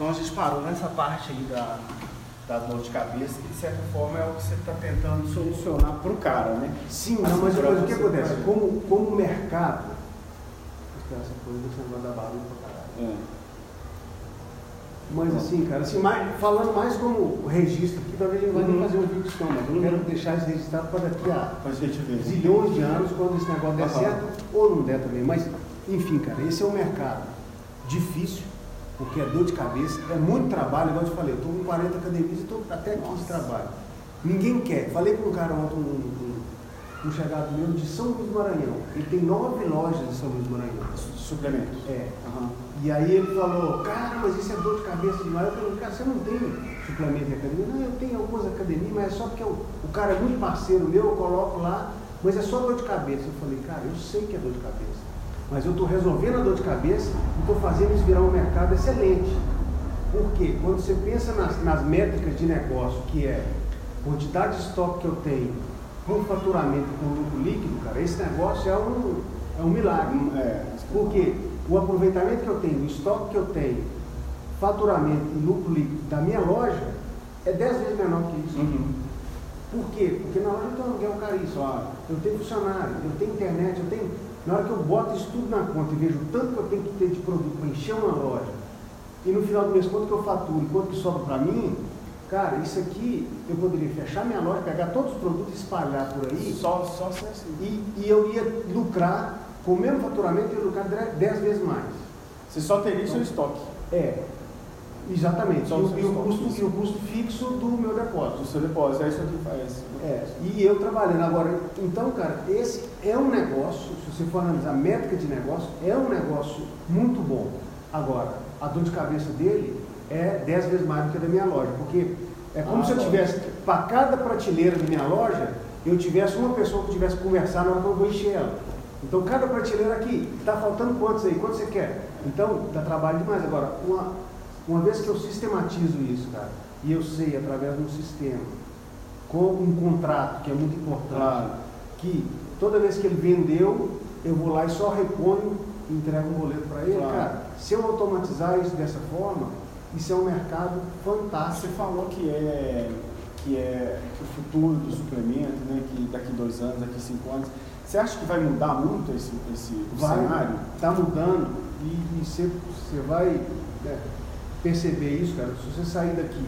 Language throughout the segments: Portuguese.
Então a gente parou nessa parte aí da, da dor de cabeça, que de certa forma é o que você está tentando solucionar para o cara, né? Sim, não, mas, Assim, mas o que acontece? vai- Como, como mercado. Essa coisa você não vai dar barulho pra caralho. É. Mas assim, cara, assim, mais, falando mais como registro aqui, talvez a gente vai Uhum. fazer um vídeo não, mas eu quero deixar isso registrado para daqui a zilhões de anos, quando esse negócio der certo, ou não der também. Mas, enfim, cara, esse é um mercado difícil, porque é dor de cabeça, é muito trabalho, igual eu te falei, eu estou com 40 academias e estou até aqui de trabalho. Ninguém quer. Falei com um cara ontem, um, um, um chegado meu de São Luís do Maranhão. Ele tem nove lojas em São Luís do Maranhão. Suplementos. É. Aham. E aí ele falou, cara, mas isso é dor de cabeça demais. Eu falei, cara, você não tem suplemento de academia? Não, eu tenho algumas academias, mas é só porque o, o cara é muito parceiro meu, eu coloco lá, mas é só dor de cabeça. Eu falei, cara, eu sei que é dor de cabeça, mas eu estou resolvendo a dor de cabeça e estou fazendo isso virar um mercado excelente. Por quê? Quando você pensa nas, nas métricas de negócio, que é quantidade de estoque que eu tenho, com faturamento com lucro líquido, cara, esse negócio é um, é um milagre. É. Porque o aproveitamento que eu tenho, o estoque que eu tenho, faturamento e lucro líquido da minha loja é 10 vezes menor que isso. Uhum. Por quê? Porque na loja eu tenho aluguel caríssimo, Claro. eu tenho funcionário, eu tenho internet, eu tenho. Na hora que eu boto isso tudo na conta e vejo o tanto que eu tenho que ter de produto para encher uma loja, e no final do mês quanto que eu faturo e quanto que sobra para mim, cara, isso aqui eu poderia fechar minha loja, pegar todos os produtos e espalhar por aí. Só, só ser assim. E, e eu ia lucrar, com o mesmo faturamento, eu ia lucrar 10 vezes mais. Você só teria o seu estoque. É, exatamente. Só E o e custo, e o custo fixo do meu depósito. seu depósito, é isso que faz. É, e eu trabalhando agora. Então, cara, esse é um negócio, se você for analisar a métrica de negócio, é um negócio muito bom. Agora, a dor de cabeça dele é 10 vezes mais do que a da minha loja, porque é como Ah, se eu lógico. tivesse, para cada prateleira da minha loja, eu tivesse uma pessoa que tivesse que conversar na hora que eu vou encher ela. Então, cada prateleira aqui, está faltando quantos aí? Quantos você quer? Então, dá trabalho demais. Agora, uma, uma vez que eu sistematizo isso, cara, e eu sei através de um sistema, com um contrato que é muito importante, Claro. que toda vez que ele vendeu, eu vou lá e só reponho e entrego um boleto para ele. Claro. Cara, se eu automatizar isso dessa forma, isso é um mercado Você fantástico. falou que é, que é o futuro do suplemento, né? Que daqui dois anos, daqui cinco anos. Você acha que vai mudar muito esse, esse cenário? Está mudando e, e você, você vai né, perceber isso, cara. Se você sair daqui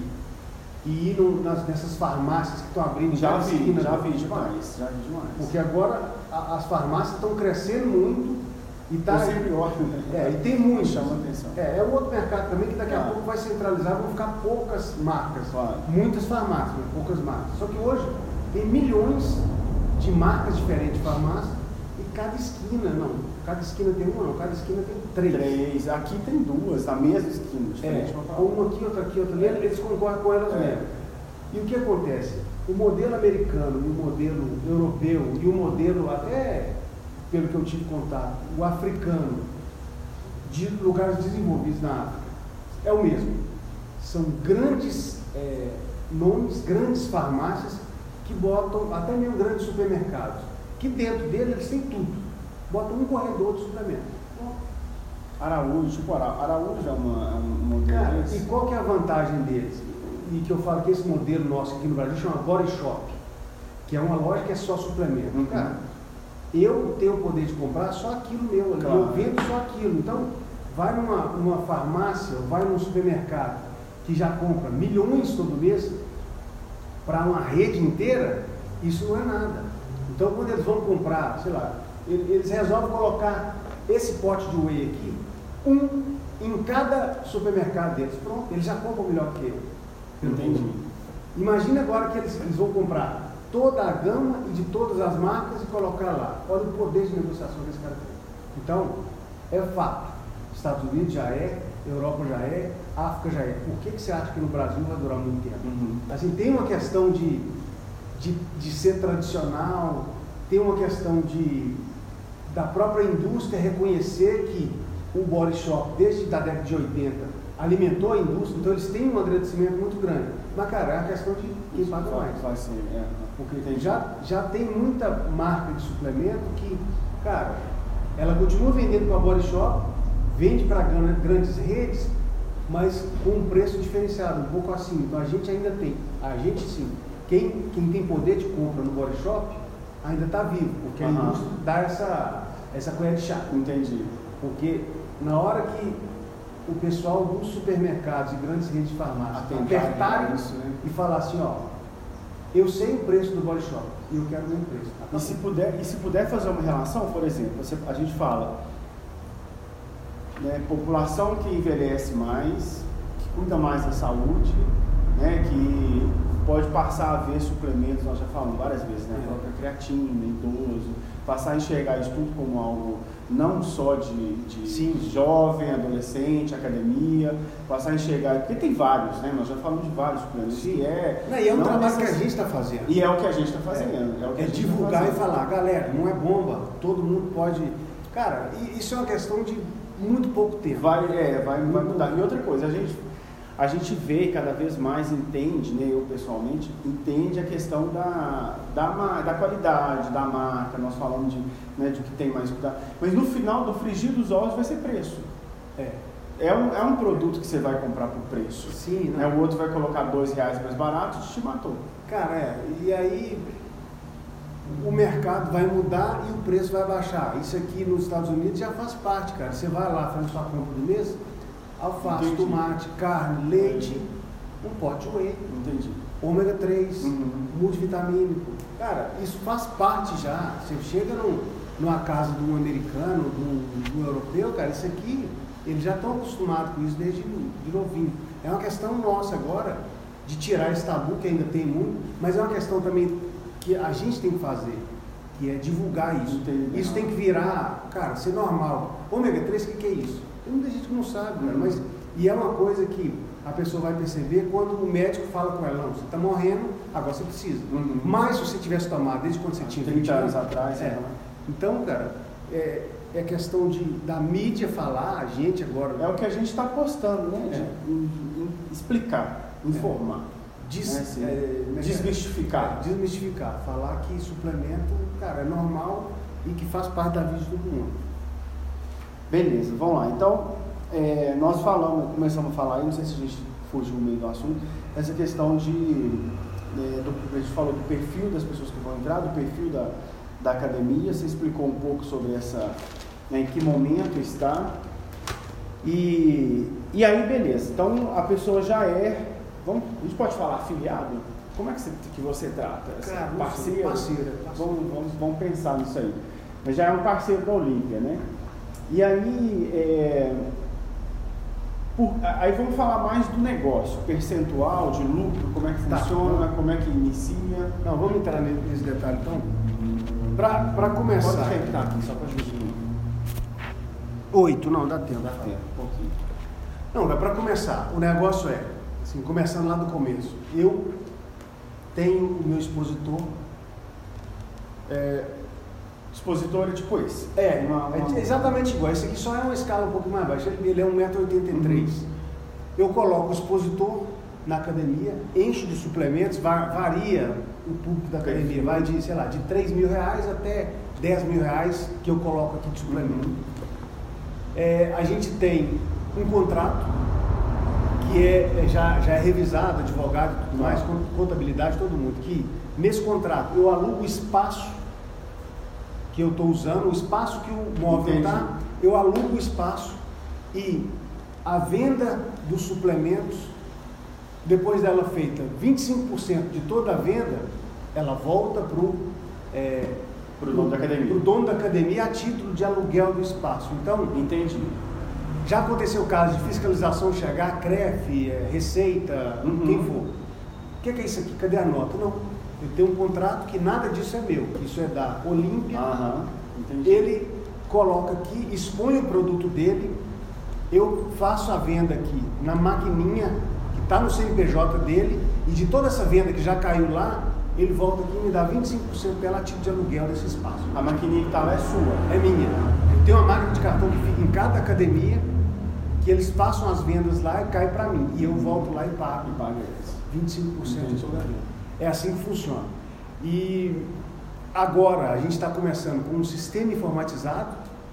e ir no- nas, nessas farmácias que estão abrindo Já vi, esquina já vi demais, já vi demais. Porque agora a- as farmácias estão crescendo muito e tá, sempre olho, né? É, e tem muito. Chama atenção. É, é um outro mercado também que daqui a Claro. pouco vai centralizar, vão ficar poucas marcas. Claro. Muitas farmácias, mas poucas marcas. Só que hoje tem milhões de marcas diferentes de farmácia e cada esquina, não, cada esquina tem uma, não, cada esquina tem três. Três. Aqui tem duas, na mesma esquina, É, diferente outra. uma aqui, outra aqui, outra ali, eles concorrem com elas É. mesmo. E o que acontece? O modelo americano e o modelo europeu e o modelo até, pelo que eu tive contato, o africano, de lugares desenvolvidos na África, é o mesmo. São grandes é, nomes, grandes farmácias que botam, até mesmo grandes supermercados, que dentro dele eles têm tudo. Botam um corredor de suplemento. Araújo, tipo Ara- Araújo é, uma, é um modelo Cara, desse? e qual que é a vantagem deles? E que eu falo que esse modelo nosso aqui no Brasil chama Body Shop, que é uma loja que é só suplemento. Uhum. Cara, eu tenho o poder de comprar só aquilo meu, Claro. eu vendo só aquilo. Então, vai numa, numa farmácia, ou vai num supermercado que já compra milhões todo mês para uma rede inteira, isso não é nada. Então, quando eles vão comprar, sei lá, ele- eles resolvem colocar esse pote de whey aqui, um em cada supermercado deles. Pronto, eles já compram melhor que eu. Entendi. Imagina agora que eles, eles vão comprar toda a gama e de todas as marcas e colocar lá. Olha o poder de negociação que esse cara tem. Então, é fato. Estados Unidos já é, Europa já é, África já é. Por que, que você acha que no Brasil vai durar muito tempo? Uhum. Assim, tem uma questão de, de, de ser tradicional, tem uma questão de da própria indústria reconhecer que o body shop, desde a década de 80, alimentou a indústria, então eles têm um agradecimento muito grande. Mas, cara, é a questão de quem paga mais. ser, é. Porque já, já tem muita marca de suplemento que, cara, ela continua vendendo para body shop, vende para grandes redes, mas com um preço diferenciado, um pouco assim. Então a gente ainda tem, a gente sim, quem, quem tem poder de compra no body shop ainda está vivo, porque a Aham. indústria dá essa, essa colher de chá. Entendi. Porque na hora que o pessoal dos supermercados e grandes redes de farmácia apertarem isso, né? e falar assim, ó, eu sei o preço do body shop e eu quero o mesmo preço. E se puder, e se puder fazer uma relação, por exemplo, você- a gente fala, né, população que envelhece mais, que cuida mais da saúde, né, que pode passar a ver suplementos, nós já falamos várias vezes, né, a É. própria creatina, idoso, passar a enxergar isso tudo como algo não só de, de Sim. jovem, adolescente, academia, passar a enxergar, porque tem vários, né, nós já falamos de vários suplementos, Sim. que é... Não, e é um trabalho que a gente está fazendo. E é o que a gente está fazendo. É, o que É a gente tá divulgar e fazendo. falar, galera, não é bomba, todo mundo pode. Cara, e isso é uma questão de muito pouco tempo. Vai, é, vai, vai mudar. E outra coisa, a gente, a gente vê cada vez mais entende, né, eu pessoalmente, entende a questão da, da, da qualidade, da marca, nós falamos de, né, de que tem mais cuidado. Mas no final, do frigir dos ovos vai ser preço. É. É um, é um produto que você vai comprar por preço. Sim, Né, né? o outro vai colocar dois reais mais barato e te matou. Cara, é. E aí o mercado vai mudar e o preço vai baixar. Isso aqui nos Estados Unidos já faz parte, cara. Você vai lá, faz sua compra do mês, alface, Entendi. tomate, carne, leite, um pote de whey, Entendi. ômega 3, Uhum. multivitamínico. Cara, isso faz parte já. Você chega num- numa casa de um americano, de um, de um europeu, cara, isso aqui, eles já estão acostumados com isso desde de novinho. É uma questão nossa agora de tirar esse tabu, que ainda tem muito, mas é uma questão também que a gente tem que fazer, que é divulgar isso. Entendi. Isso tem que virar, cara, ser normal. Ômega 3, o que, que é isso? Tem muita gente que não sabe, cara, Uhum. mas e é uma coisa que a pessoa vai perceber quando o médico fala com ela, não, você está morrendo, agora você precisa. Uhum. Mas se você tivesse tomado desde quando você tinha 30 20 anos atrás, é. né? Então, cara, é, é questão de, da mídia falar, a gente agora. É o que a gente está postando, né? É. De- explicar, informar. Des, É, sim. é, como é? Desmistificar. É, desmistificar. Falar que suplemento, cara, é normal e que faz parte da vida de todo mundo. Beleza, vamos lá. Então, é, nós falamos, começamos a falar aí, não sei se a gente fugiu meio do assunto, essa questão de. é, do, a gente falou do perfil das pessoas que vão entrar, do perfil da, da academia, você explicou um pouco sobre essa. né, em que momento está. E, e aí, beleza. Então, a pessoa já é. Vamos, a gente pode falar afiliado? Como é que você, que você trata? Cara, parceiro? parceiro, parceiro. Vamos, vamos, vamos pensar nisso aí. Mas já é um parceiro da Olímpia, né? E aí, é, por- aí vamos falar mais do negócio, percentual de lucro, como é que Tá. funciona, como é que inicia. Não, vamos entrar ne- nesse detalhe então. Para Pode começar. tentar aqui, só para dividir. Oito, não, dá tempo. Dá tempo, um pouquinho. Não, para começar. O negócio é, assim, começando lá do começo. Eu tenho o meu expositor. É, Expositor é tipo esse. é, Uma- uma- é exatamente igual. Esse aqui só é uma escala um pouco mais baixa. Ele é 1,83m. Uhum. Eu coloco o expositor na academia, encho de suplementos, va- varia o público da academia, vai de, sei lá, de 3 mil reais até 10 mil reais que eu coloco aqui de suplemento. É, a gente tem um contrato que é, é já, já é revisado, advogado e tudo mais, con- contabilidade, todo mundo, que nesse contrato eu alugo o espaço que eu estou usando, o espaço que o móvel está, eu alugo o espaço e a venda dos suplementos, depois dela feita 25% de toda a venda, ela volta para o Pro dono da academia. dono da academia a título de aluguel do espaço. Então, Entendi. Já aconteceu o caso de fiscalização chegar, CREF, eh, Receita, Uhum. quem for. O que, que é isso aqui? Cadê a nota? Não. Eu tenho um contrato que nada disso é meu. Isso é da Olímpia. Entendi. Ele coloca aqui, expõe o produto dele, eu faço a venda aqui na maquininha que está no CNPJ dele e de toda essa venda que já caiu lá, ele volta aqui e me dá 25% pela título de aluguel desse espaço. A maquininha que tá lá é sua. É minha. Eu tenho uma máquina de cartão que fica em cada academia, que eles passam as vendas lá e cai para mim. E eu volto lá e pago E paga eles. 25% Entendi. de toda a venda. É assim que funciona. E agora a gente está começando com um sistema informatizado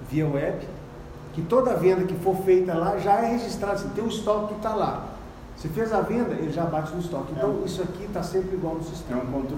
via web, que toda venda que for feita lá já é registrada, assim, tem um estoque que está lá. Você fez a venda, ele já bate no estoque. Então, É. isso aqui está sempre igual no É sistema. um controle